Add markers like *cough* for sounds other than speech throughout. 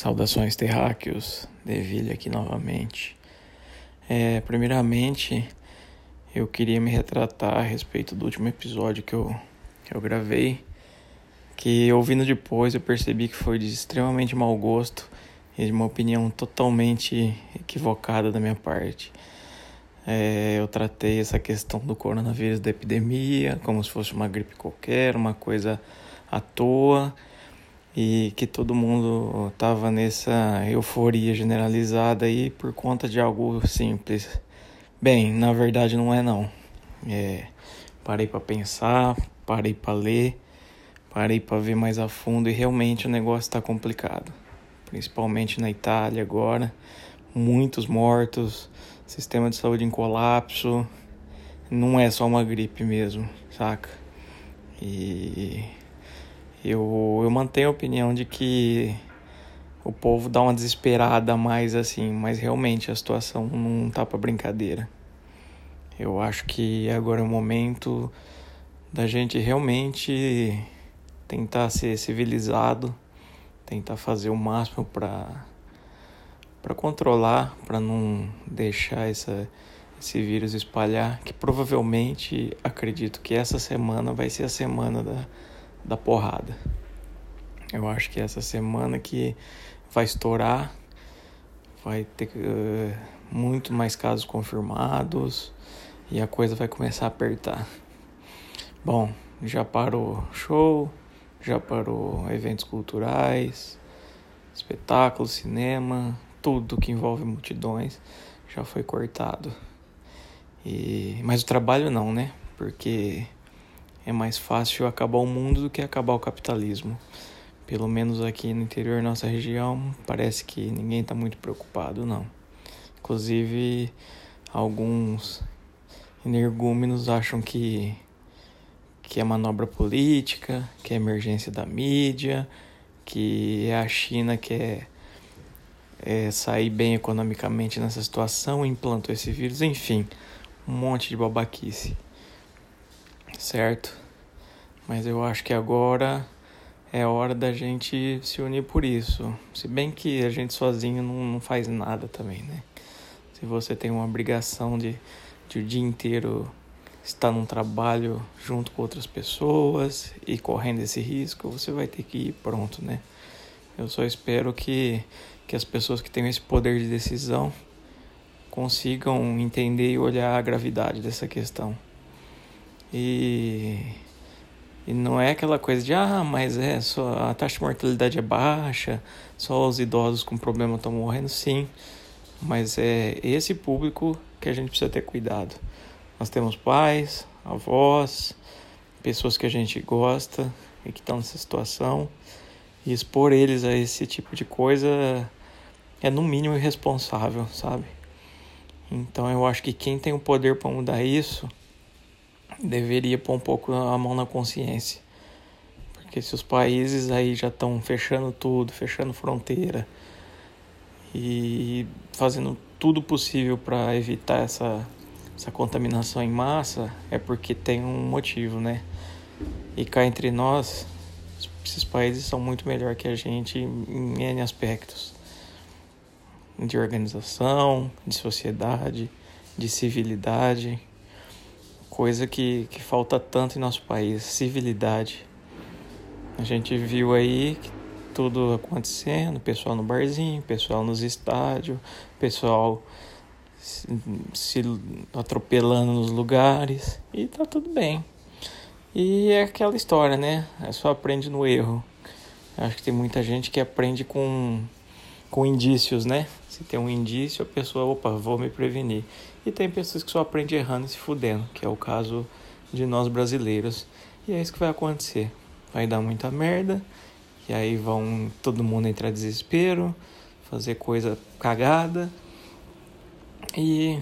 Saudações terráqueos, Deville aqui novamente. É, primeiramente, eu queria me retratar a respeito do último episódio que eu, que eu gravei, que ouvindo depois eu percebi que foi de extremamente mau gosto e de uma opinião totalmente equivocada da minha parte. É, eu tratei essa questão do coronavírus da epidemia como se fosse uma gripe qualquer, uma coisa à toa e que todo mundo tava nessa euforia generalizada aí por conta de algo simples. Bem, na verdade não é não. É, parei para pensar, parei para ler, parei para ver mais a fundo e realmente o negócio está complicado. Principalmente na Itália agora, muitos mortos, sistema de saúde em colapso. Não é só uma gripe mesmo, saca? E eu, eu mantenho a opinião de que o povo dá uma desesperada mais assim, mas realmente a situação não tá para brincadeira. Eu acho que agora é o momento da gente realmente tentar ser civilizado, tentar fazer o máximo para para controlar, para não deixar essa esse vírus espalhar, que provavelmente acredito que essa semana vai ser a semana da da porrada. Eu acho que essa semana que vai estourar, vai ter uh, muito mais casos confirmados e a coisa vai começar a apertar. Bom, já parou show, já parou eventos culturais, espetáculos, cinema, tudo que envolve multidões já foi cortado. E mas o trabalho não, né? Porque é mais fácil acabar o mundo do que acabar o capitalismo. Pelo menos aqui no interior da nossa região, parece que ninguém está muito preocupado, não. Inclusive, alguns energúmenos acham que, que é manobra política, que é emergência da mídia, que é a China que é, é sair bem economicamente nessa situação, implantou esse vírus, enfim, um monte de babaquice certo? Mas eu acho que agora é hora da gente se unir por isso. Se bem que a gente sozinho não, não faz nada também, né? Se você tem uma obrigação de, de o dia inteiro estar num trabalho junto com outras pessoas e correndo esse risco, você vai ter que ir pronto, né? Eu só espero que, que as pessoas que têm esse poder de decisão consigam entender e olhar a gravidade dessa questão. E, e não é aquela coisa de, ah, mas é, só a taxa de mortalidade é baixa, só os idosos com problema estão morrendo, sim. Mas é esse público que a gente precisa ter cuidado. Nós temos pais, avós, pessoas que a gente gosta e que estão nessa situação. E expor eles a esse tipo de coisa é no mínimo irresponsável, sabe? Então eu acho que quem tem o poder para mudar isso deveria pôr um pouco a mão na consciência. Porque se os países aí já estão fechando tudo, fechando fronteira e fazendo tudo possível para evitar essa, essa contaminação em massa, é porque tem um motivo, né? E cá entre nós, esses países são muito melhor que a gente em N aspectos de organização, de sociedade, de civilidade coisa que, que falta tanto em nosso país, civilidade. A gente viu aí tudo acontecendo, pessoal no barzinho, pessoal nos estádios, pessoal se, se atropelando nos lugares e tá tudo bem. E é aquela história, né? É só aprende no erro. Acho que tem muita gente que aprende com, com indícios, né? Se tem um indício, a pessoa, opa, vou me prevenir. E tem pessoas que só aprendem errando e se fudendo, que é o caso de nós brasileiros. E é isso que vai acontecer. Vai dar muita merda, e aí vão todo mundo entrar em desespero, fazer coisa cagada. E,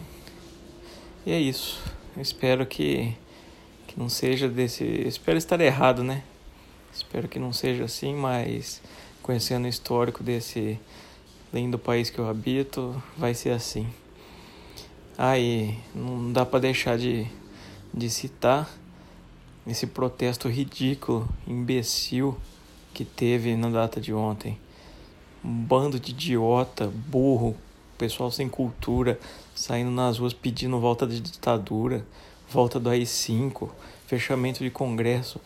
e é isso. Eu espero que, que não seja desse. Espero estar errado, né? Espero que não seja assim, mas conhecendo o histórico desse lindo país que eu habito, vai ser assim. Aí não dá para deixar de, de citar esse protesto ridículo, imbecil que teve na data de ontem. um bando de idiota, burro, pessoal sem cultura, saindo nas ruas pedindo volta da ditadura, volta do AI-5, fechamento de congresso.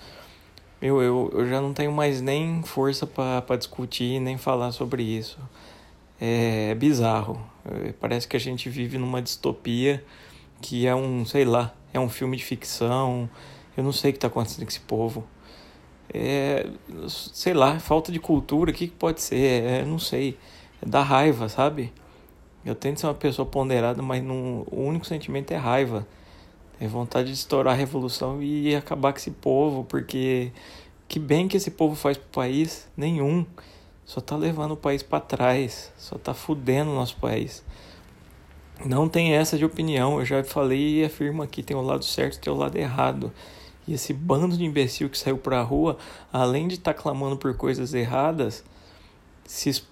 Meu, eu, eu já não tenho mais nem força para discutir nem falar sobre isso. É, é bizarro. É, parece que a gente vive numa distopia que é um, sei lá, é um filme de ficção. Eu não sei o que está acontecendo com esse povo. É, sei lá, falta de cultura, o que, que pode ser? É, não sei. É da raiva, sabe? Eu tento ser uma pessoa ponderada, mas não, o único sentimento é raiva. É vontade de estourar a revolução e acabar com esse povo, porque que bem que esse povo faz pro país? Nenhum. Só tá levando o país para trás, só tá fudendo o nosso país. Não tem essa de opinião, eu já falei e afirmo aqui, tem o lado certo e tem o lado errado. E esse bando de imbecil que saiu pra rua, além de estar tá clamando por coisas erradas, se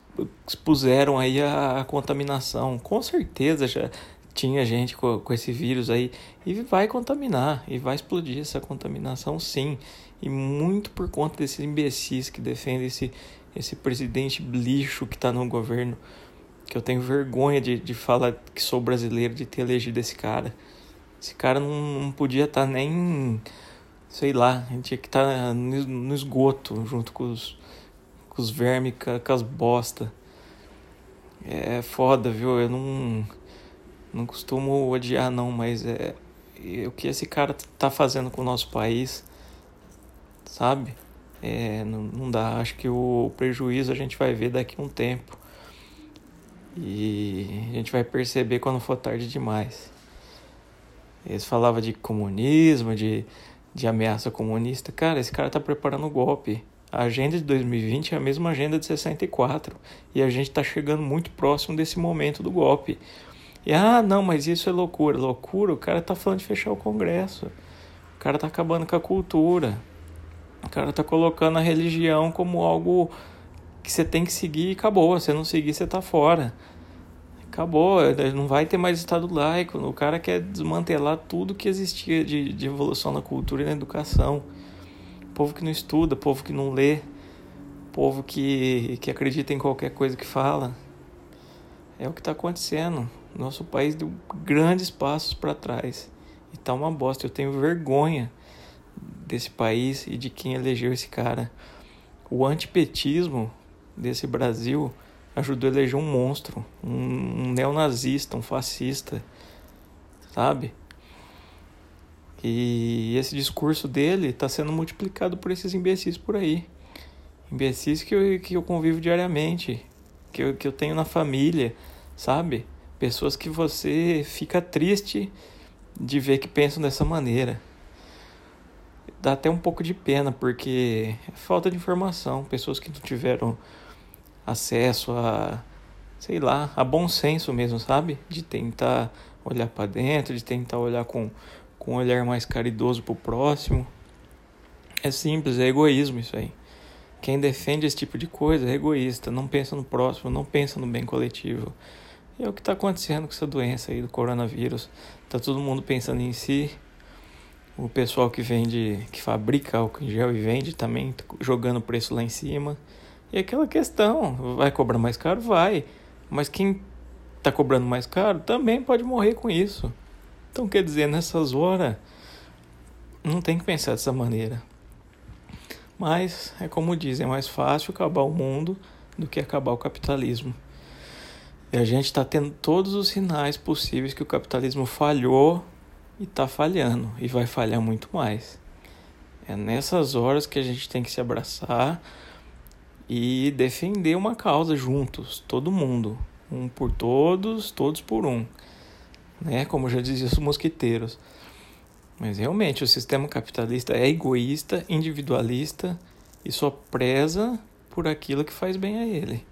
expuseram aí à contaminação. Com certeza já tinha gente com, com esse vírus aí e vai contaminar e vai explodir essa contaminação sim. E muito por conta desses imbecis que defendem esse, esse presidente lixo que está no governo. Que eu tenho vergonha de, de falar que sou brasileiro, de ter elegido esse cara. Esse cara não, não podia estar tá nem sei lá, tinha que estar tá no esgoto junto com os, com os vermes, com as bosta. É foda, viu? Eu não, não costumo odiar, não, mas é, é o que esse cara tá fazendo com o nosso país, sabe? É, não, não dá. Acho que o prejuízo a gente vai ver daqui a um tempo. E a gente vai perceber quando for tarde demais. Eles falavam de comunismo, de de ameaça comunista, cara, esse cara tá preparando o golpe. A agenda de 2020 é a mesma agenda de 64 e a gente está chegando muito próximo desse momento do golpe. E ah, não, mas isso é loucura. Loucura, o cara tá falando de fechar o Congresso. O cara tá acabando com a cultura. O cara tá colocando a religião como algo que você tem que seguir e acabou. Se não seguir, você tá fora. Acabou, não vai ter mais Estado laico. O cara quer desmantelar tudo que existia de, de evolução na cultura e na educação. Povo que não estuda, povo que não lê, povo que, que acredita em qualquer coisa que fala. É o que está acontecendo. Nosso país deu grandes passos para trás. E tá uma bosta. Eu tenho vergonha desse país e de quem elegeu esse cara. O antipetismo desse Brasil ajudou a eleger um monstro, um, neonazista, um fascista, sabe? E esse discurso dele está sendo multiplicado por esses imbecis por aí. Imbecis que eu, que eu convivo diariamente, que eu, que eu tenho na família, sabe? Pessoas que você fica triste de ver que pensam dessa maneira. Dá até um pouco de pena, porque é falta de informação. Pessoas que não tiveram acesso a, sei lá, a bom senso mesmo, sabe? De tentar olhar para dentro, de tentar olhar com, com um olhar mais caridoso pro próximo. É simples, é egoísmo isso aí. Quem defende esse tipo de coisa é egoísta, não pensa no próximo, não pensa no bem coletivo. E é o que está acontecendo com essa doença aí do coronavírus. Tá todo mundo pensando em si. O pessoal que vende, que fabrica álcool em gel e vende também jogando o preço lá em cima. E aquela questão, vai cobrar mais caro? Vai. Mas quem está cobrando mais caro também pode morrer com isso. Então, quer dizer, nessas horas, não tem que pensar dessa maneira. Mas, é como dizem, é mais fácil acabar o mundo do que acabar o capitalismo. E a gente está tendo todos os sinais possíveis que o capitalismo falhou e está falhando. E vai falhar muito mais. É nessas horas que a gente tem que se abraçar e defender uma causa juntos, todo mundo, um por todos, todos por um, né? Como já diziam os mosquiteiros. Mas realmente o sistema capitalista é egoísta, individualista e só preza por aquilo que faz bem a ele.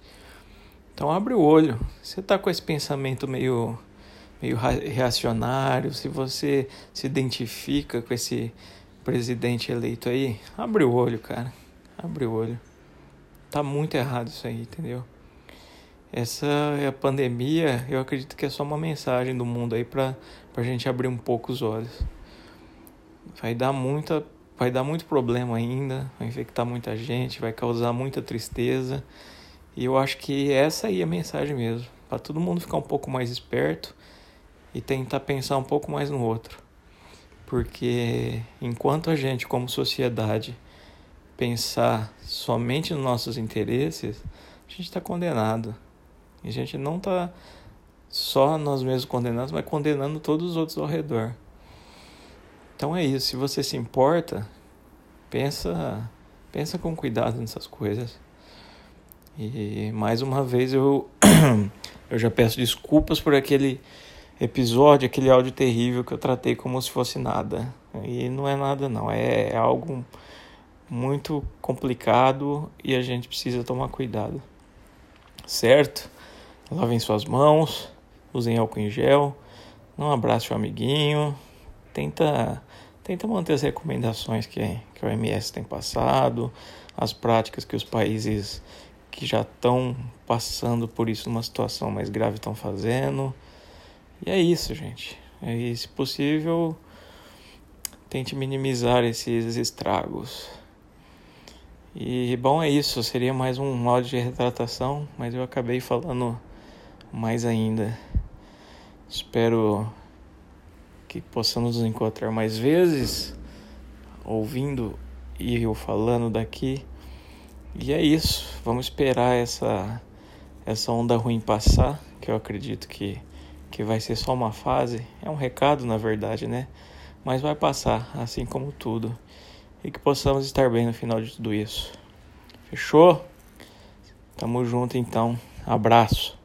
Então abre o olho. Você está com esse pensamento meio meio reacionário, se você se identifica com esse presidente eleito aí, abre o olho, cara. Abre o olho. Tá muito errado isso aí, entendeu? Essa é a pandemia, eu acredito que é só uma mensagem do mundo aí pra, pra gente abrir um pouco os olhos. Vai dar muita, vai dar muito problema ainda, vai infectar muita gente, vai causar muita tristeza E eu acho que essa aí é a mensagem mesmo, para todo mundo ficar um pouco mais esperto e tentar pensar um pouco mais no outro. Porque enquanto a gente, como sociedade, pensar somente nos nossos interesses, a gente está condenado. E a gente não está só nós mesmos condenados, mas condenando todos os outros ao redor. Então é isso. Se você se importa, pensa, pensa com cuidado nessas coisas. E mais uma vez eu, *coughs* eu já peço desculpas por aquele episódio, aquele áudio terrível que eu tratei como se fosse nada. E não é nada não, é, é algo muito complicado e a gente precisa tomar cuidado. Certo? Lavem suas mãos, usem álcool em gel, não abrace o amiguinho, tenta tenta manter as recomendações que, que a OMS tem passado, as práticas que os países que já estão passando por isso numa situação mais grave estão fazendo. E é isso, gente. E, se possível, tente minimizar esses estragos. E bom, é isso. Seria mais um modo de retratação, mas eu acabei falando mais ainda. Espero que possamos nos encontrar mais vezes, ouvindo e eu falando daqui. E é isso. Vamos esperar essa essa onda ruim passar, que eu acredito que que vai ser só uma fase. É um recado, na verdade, né? Mas vai passar, assim como tudo. E que possamos estar bem no final de tudo isso. Fechou? Tamo junto então. Abraço.